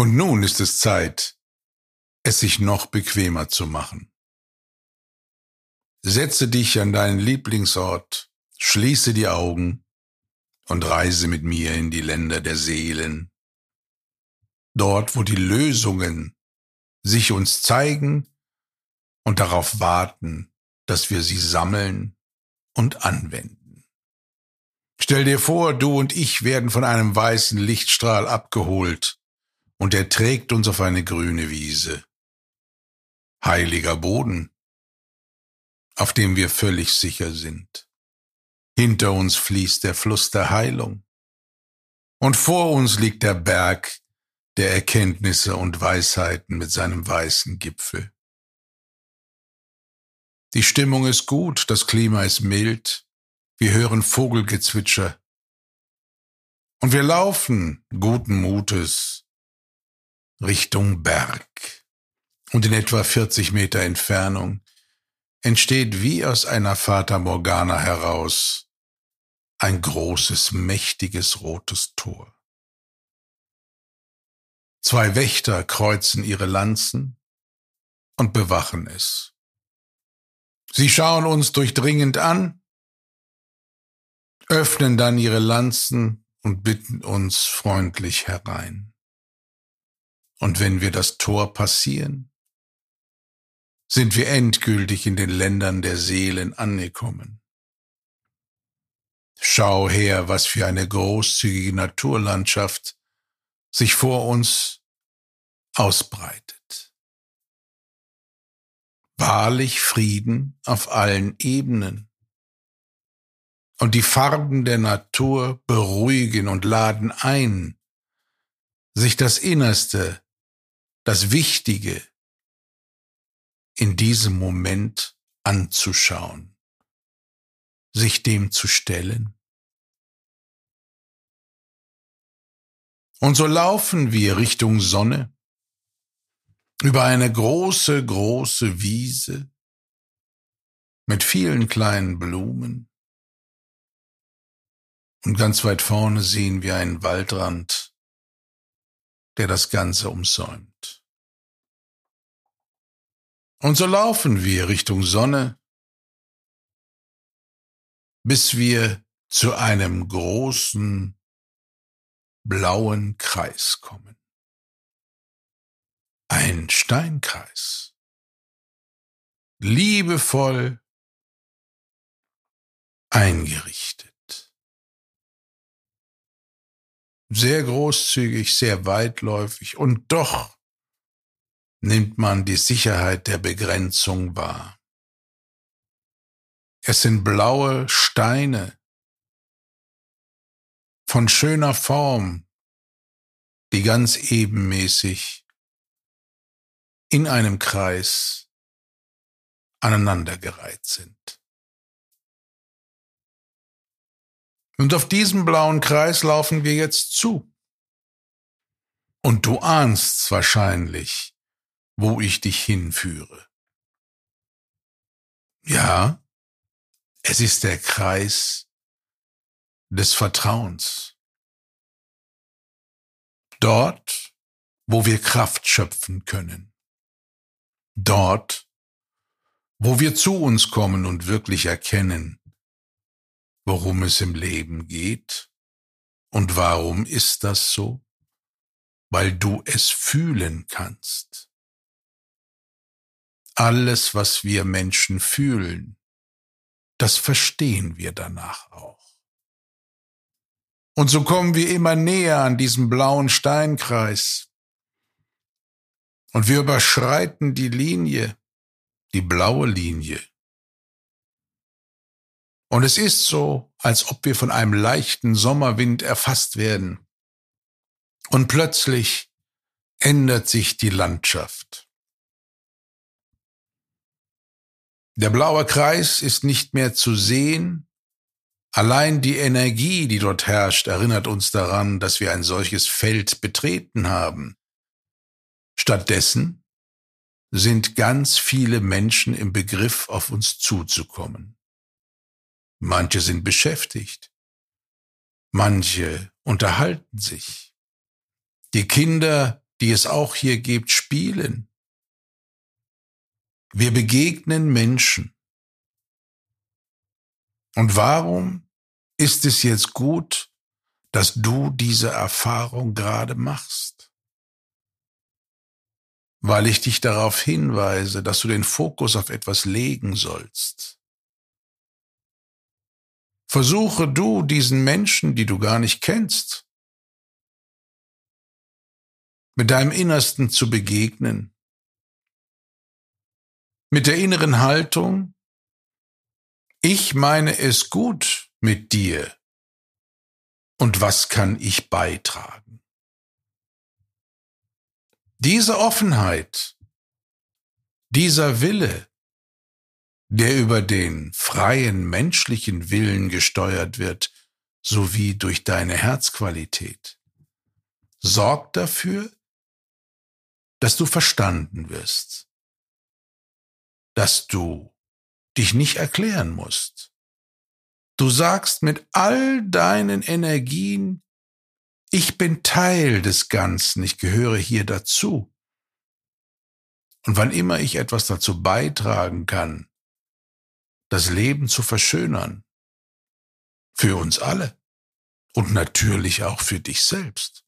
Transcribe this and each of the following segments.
Und nun ist es Zeit, es sich noch bequemer zu machen. Setze dich an deinen Lieblingsort, schließe die Augen und reise mit mir in die Länder der Seelen. Dort, wo die Lösungen sich uns zeigen und darauf warten, dass wir sie sammeln und anwenden. Stell dir vor, du und ich werden von einem weißen Lichtstrahl abgeholt und er trägt uns auf eine grüne Wiese. Heiliger Boden, auf dem wir völlig sicher sind. Hinter uns fließt der Fluss der Heilung. Und vor uns liegt der Berg der Erkenntnisse und Weisheiten mit seinem weißen Gipfel. Die Stimmung ist gut, das Klima ist mild, wir hören Vogelgezwitscher. Und wir laufen guten Mutes Richtung Berg. Und in etwa 40 Meter Entfernung entsteht wie aus einer Fata Morgana heraus ein großes, mächtiges rotes Tor. Zwei Wächter kreuzen ihre Lanzen und bewachen es. Sie schauen uns durchdringend an, öffnen dann ihre Lanzen und bitten uns freundlich herein. Und wenn wir das Tor passieren, sind wir endgültig in den Ländern der Seelen angekommen. Schau her, was für eine großzügige Naturlandschaft sich vor uns ausbreitet. Wahrlich Frieden auf allen Ebenen. Und die Farben der Natur beruhigen und laden ein, sich das Innerste, das Wichtige in diesem Moment anzuschauen sich dem zu stellen. Und so laufen wir Richtung Sonne über eine große, große Wiese mit vielen kleinen Blumen. Und ganz weit vorne sehen wir einen Waldrand, der das Ganze umsäumt. Und so laufen wir Richtung Sonne bis wir zu einem großen blauen Kreis kommen. Ein Steinkreis. Liebevoll eingerichtet. Sehr großzügig, sehr weitläufig und doch nimmt man die Sicherheit der Begrenzung wahr. Es sind blaue Steine von schöner Form, die ganz ebenmäßig in einem Kreis aneinandergereiht sind. Und auf diesen blauen Kreis laufen wir jetzt zu. Und du ahnst wahrscheinlich, wo ich dich hinführe. Ja, es ist der Kreis des Vertrauens. Dort, wo wir Kraft schöpfen können. Dort, wo wir zu uns kommen und wirklich erkennen, worum es im Leben geht. Und warum ist das so? Weil du es fühlen kannst. Alles, was wir Menschen fühlen, das verstehen wir danach auch. Und so kommen wir immer näher an diesem blauen Steinkreis. Und wir überschreiten die Linie, die blaue Linie. Und es ist so, als ob wir von einem leichten Sommerwind erfasst werden. Und plötzlich ändert sich die Landschaft. Der blaue Kreis ist nicht mehr zu sehen. Allein die Energie, die dort herrscht, erinnert uns daran, dass wir ein solches Feld betreten haben. Stattdessen sind ganz viele Menschen im Begriff, auf uns zuzukommen. Manche sind beschäftigt. Manche unterhalten sich. Die Kinder die es auch hier gibt, spielen. Wir begegnen Menschen. Und warum ist es jetzt gut, dass du diese Erfahrung gerade machst? Weil ich dich darauf hinweise, dass du den Fokus auf etwas legen sollst. Versuche du diesen Menschen, die du gar nicht kennst, mit deinem Innersten zu begegnen mit der inneren Haltung, ich meine es gut mit dir und was kann ich beitragen? Diese Offenheit, dieser Wille, der über den freien menschlichen Willen gesteuert wird, sowie durch deine Herzqualität, sorgt dafür, dass du verstanden wirst dass du dich nicht erklären musst. Du sagst mit all deinen Energien, ich bin Teil des Ganzen, ich gehöre hier dazu. Und wann immer ich etwas dazu beitragen kann, das Leben zu verschönern, für uns alle und natürlich auch für dich selbst,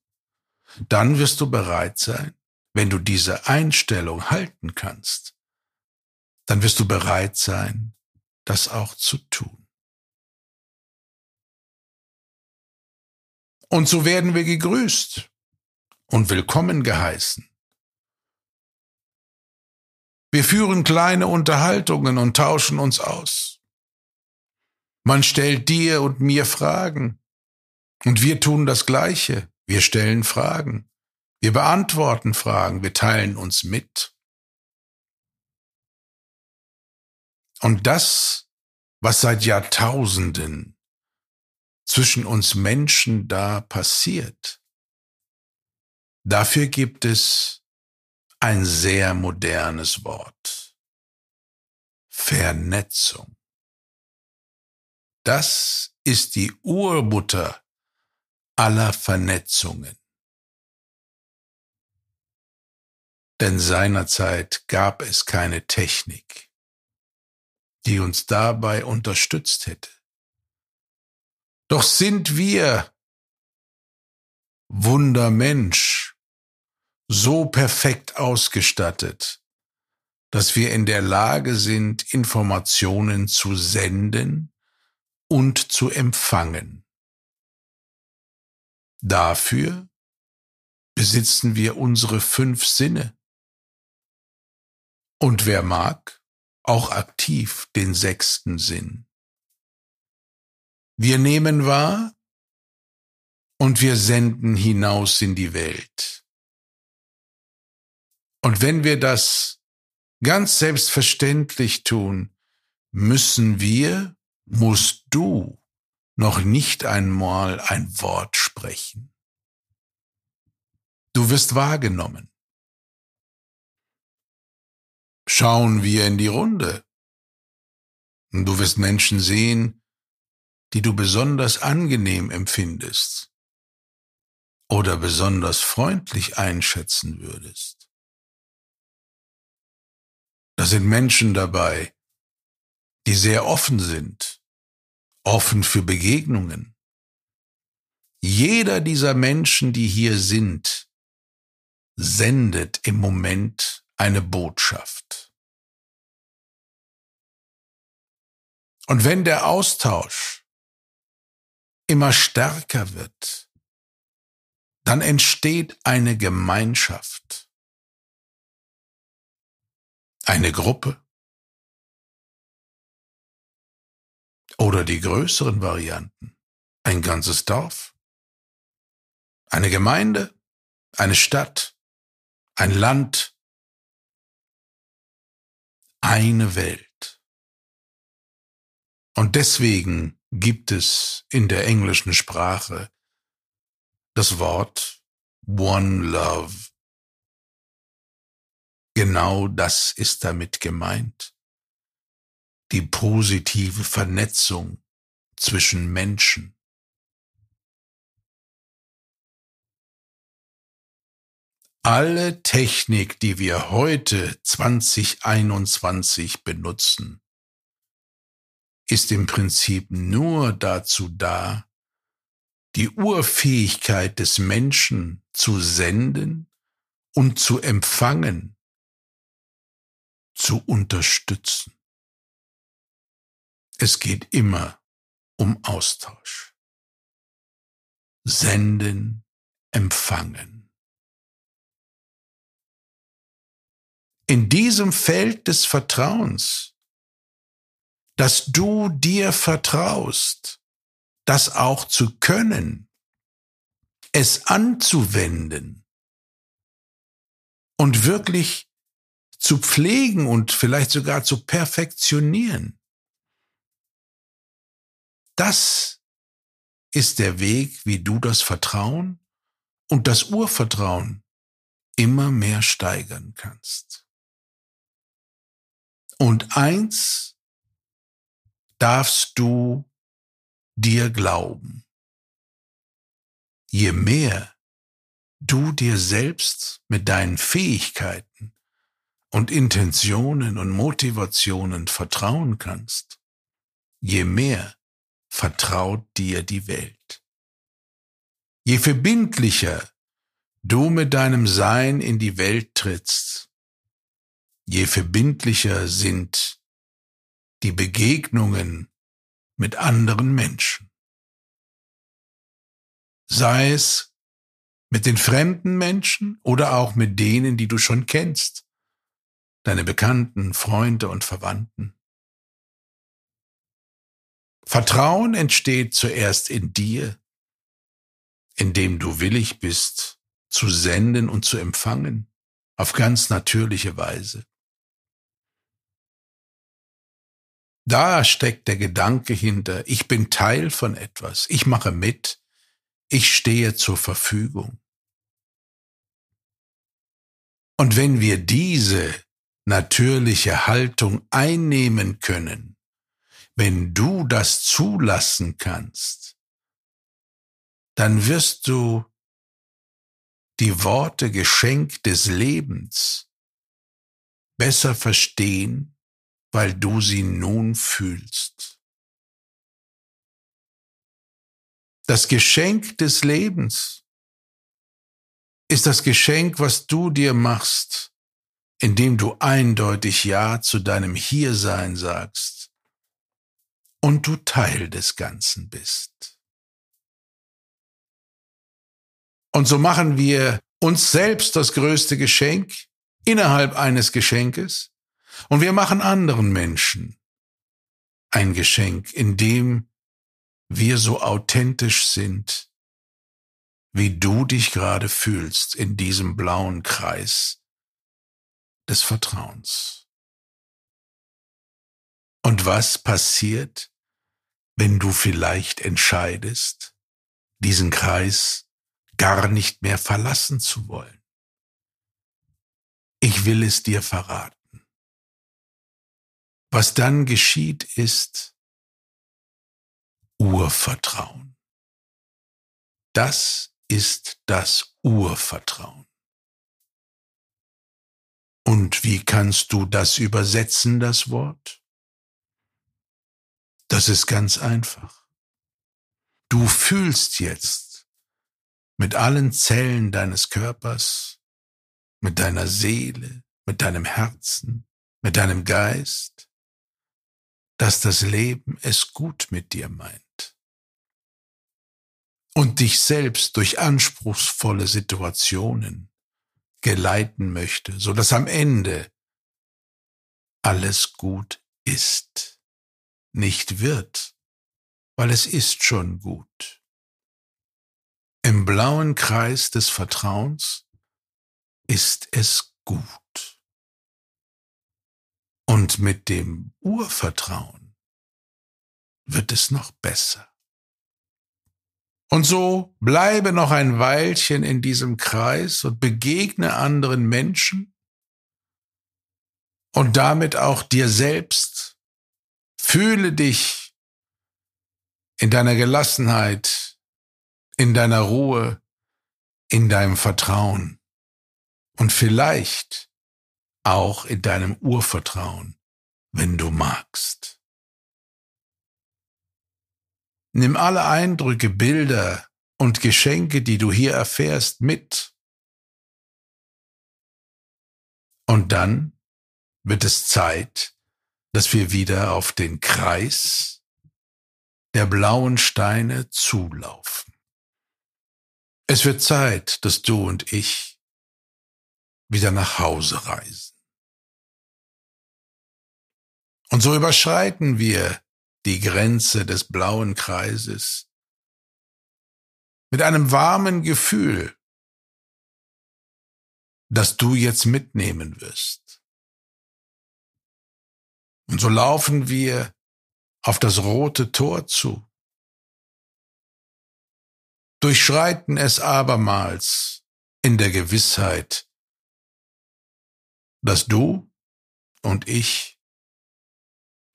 dann wirst du bereit sein, wenn du diese Einstellung halten kannst, dann wirst du bereit sein, das auch zu tun. Und so werden wir gegrüßt und willkommen geheißen. Wir führen kleine Unterhaltungen und tauschen uns aus. Man stellt dir und mir Fragen. Und wir tun das Gleiche. Wir stellen Fragen. Wir beantworten Fragen. Wir teilen uns mit. Und das, was seit Jahrtausenden zwischen uns Menschen da passiert, dafür gibt es ein sehr modernes Wort. Vernetzung. Das ist die Urmutter aller Vernetzungen. Denn seinerzeit gab es keine Technik die uns dabei unterstützt hätte. Doch sind wir, Wundermensch, so perfekt ausgestattet, dass wir in der Lage sind, Informationen zu senden und zu empfangen. Dafür besitzen wir unsere fünf Sinne. Und wer mag, auch aktiv den sechsten Sinn. Wir nehmen wahr und wir senden hinaus in die Welt. Und wenn wir das ganz selbstverständlich tun, müssen wir, musst du noch nicht einmal ein Wort sprechen. Du wirst wahrgenommen schauen wir in die Runde. Du wirst Menschen sehen, die du besonders angenehm empfindest oder besonders freundlich einschätzen würdest. Da sind Menschen dabei, die sehr offen sind, offen für Begegnungen. Jeder dieser Menschen, die hier sind, sendet im Moment eine Botschaft. Und wenn der Austausch immer stärker wird, dann entsteht eine Gemeinschaft, eine Gruppe oder die größeren Varianten, ein ganzes Dorf, eine Gemeinde, eine Stadt, ein Land, eine Welt. Und deswegen gibt es in der englischen Sprache das Wort One Love. Genau das ist damit gemeint. Die positive Vernetzung zwischen Menschen. Alle Technik, die wir heute 2021 benutzen, ist im Prinzip nur dazu da, die Urfähigkeit des Menschen zu senden und zu empfangen, zu unterstützen. Es geht immer um Austausch. Senden, empfangen. In diesem Feld des Vertrauens, dass du dir vertraust, das auch zu können, es anzuwenden und wirklich zu pflegen und vielleicht sogar zu perfektionieren. Das ist der Weg, wie du das Vertrauen und das Urvertrauen immer mehr steigern kannst. Und eins darfst du dir glauben. Je mehr du dir selbst mit deinen Fähigkeiten und Intentionen und Motivationen vertrauen kannst, je mehr vertraut dir die Welt. Je verbindlicher du mit deinem Sein in die Welt trittst, je verbindlicher sind die Begegnungen mit anderen Menschen. Sei es mit den fremden Menschen oder auch mit denen, die du schon kennst, deine Bekannten, Freunde und Verwandten. Vertrauen entsteht zuerst in dir, indem du willig bist, zu senden und zu empfangen, auf ganz natürliche Weise. Da steckt der Gedanke hinter, ich bin Teil von etwas, ich mache mit, ich stehe zur Verfügung. Und wenn wir diese natürliche Haltung einnehmen können, wenn du das zulassen kannst, dann wirst du die Worte Geschenk des Lebens besser verstehen, weil du sie nun fühlst. Das Geschenk des Lebens ist das Geschenk, was du dir machst, indem du eindeutig Ja zu deinem Hiersein sagst und du Teil des Ganzen bist. Und so machen wir uns selbst das größte Geschenk innerhalb eines Geschenkes und wir machen anderen Menschen ein Geschenk, in dem wir so authentisch sind, wie du dich gerade fühlst in diesem blauen Kreis des Vertrauens. Und was passiert, wenn du vielleicht entscheidest, diesen Kreis gar nicht mehr verlassen zu wollen. Ich will es dir verraten. Was dann geschieht, ist Urvertrauen. Das ist das Urvertrauen. Und wie kannst du das übersetzen, das Wort? Das ist ganz einfach. Du fühlst jetzt mit allen Zellen deines Körpers, mit deiner Seele, mit deinem Herzen, mit deinem Geist, dass das Leben es gut mit dir meint und dich selbst durch anspruchsvolle Situationen geleiten möchte, so dass am Ende alles gut ist nicht wird, weil es ist schon gut. Im blauen Kreis des Vertrauens ist es gut. Und mit dem Urvertrauen wird es noch besser. Und so bleibe noch ein Weilchen in diesem Kreis und begegne anderen Menschen und damit auch dir selbst Fühle dich in deiner Gelassenheit, in deiner Ruhe, in deinem Vertrauen und vielleicht auch in deinem Urvertrauen, wenn du magst. Nimm alle Eindrücke, Bilder und Geschenke, die du hier erfährst, mit. Und dann wird es Zeit, dass wir wieder auf den Kreis der blauen Steine zulaufen. Es wird Zeit, dass du und ich wieder nach Hause reisen. Und so überschreiten wir die Grenze des blauen Kreises mit einem warmen Gefühl, das du jetzt mitnehmen wirst. Und so laufen wir auf das rote Tor zu, durchschreiten es abermals in der Gewissheit, dass du und ich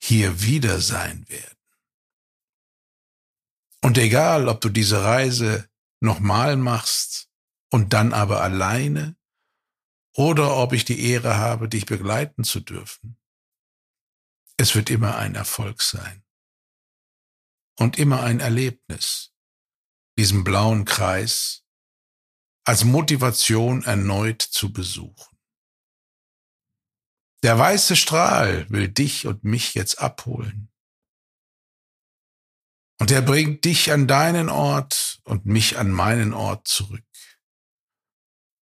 hier wieder sein werden. Und egal, ob du diese Reise nochmal machst und dann aber alleine oder ob ich die Ehre habe, dich begleiten zu dürfen, es wird immer ein Erfolg sein und immer ein Erlebnis, diesen blauen Kreis als Motivation erneut zu besuchen. Der weiße Strahl will dich und mich jetzt abholen. Und er bringt dich an deinen Ort und mich an meinen Ort zurück.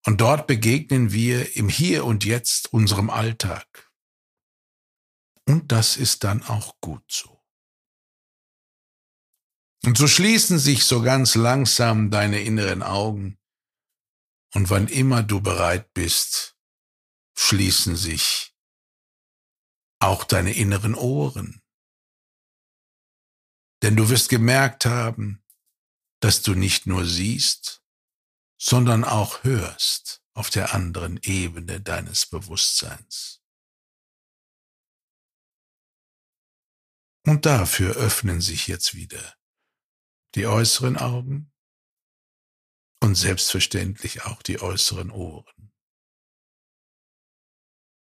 Und dort begegnen wir im Hier und Jetzt unserem Alltag. Und das ist dann auch gut so. Und so schließen sich so ganz langsam deine inneren Augen. Und wann immer du bereit bist, schließen sich auch deine inneren Ohren. Denn du wirst gemerkt haben, dass du nicht nur siehst, sondern auch hörst auf der anderen Ebene deines Bewusstseins. Und dafür öffnen sich jetzt wieder die äußeren Augen und selbstverständlich auch die äußeren Ohren.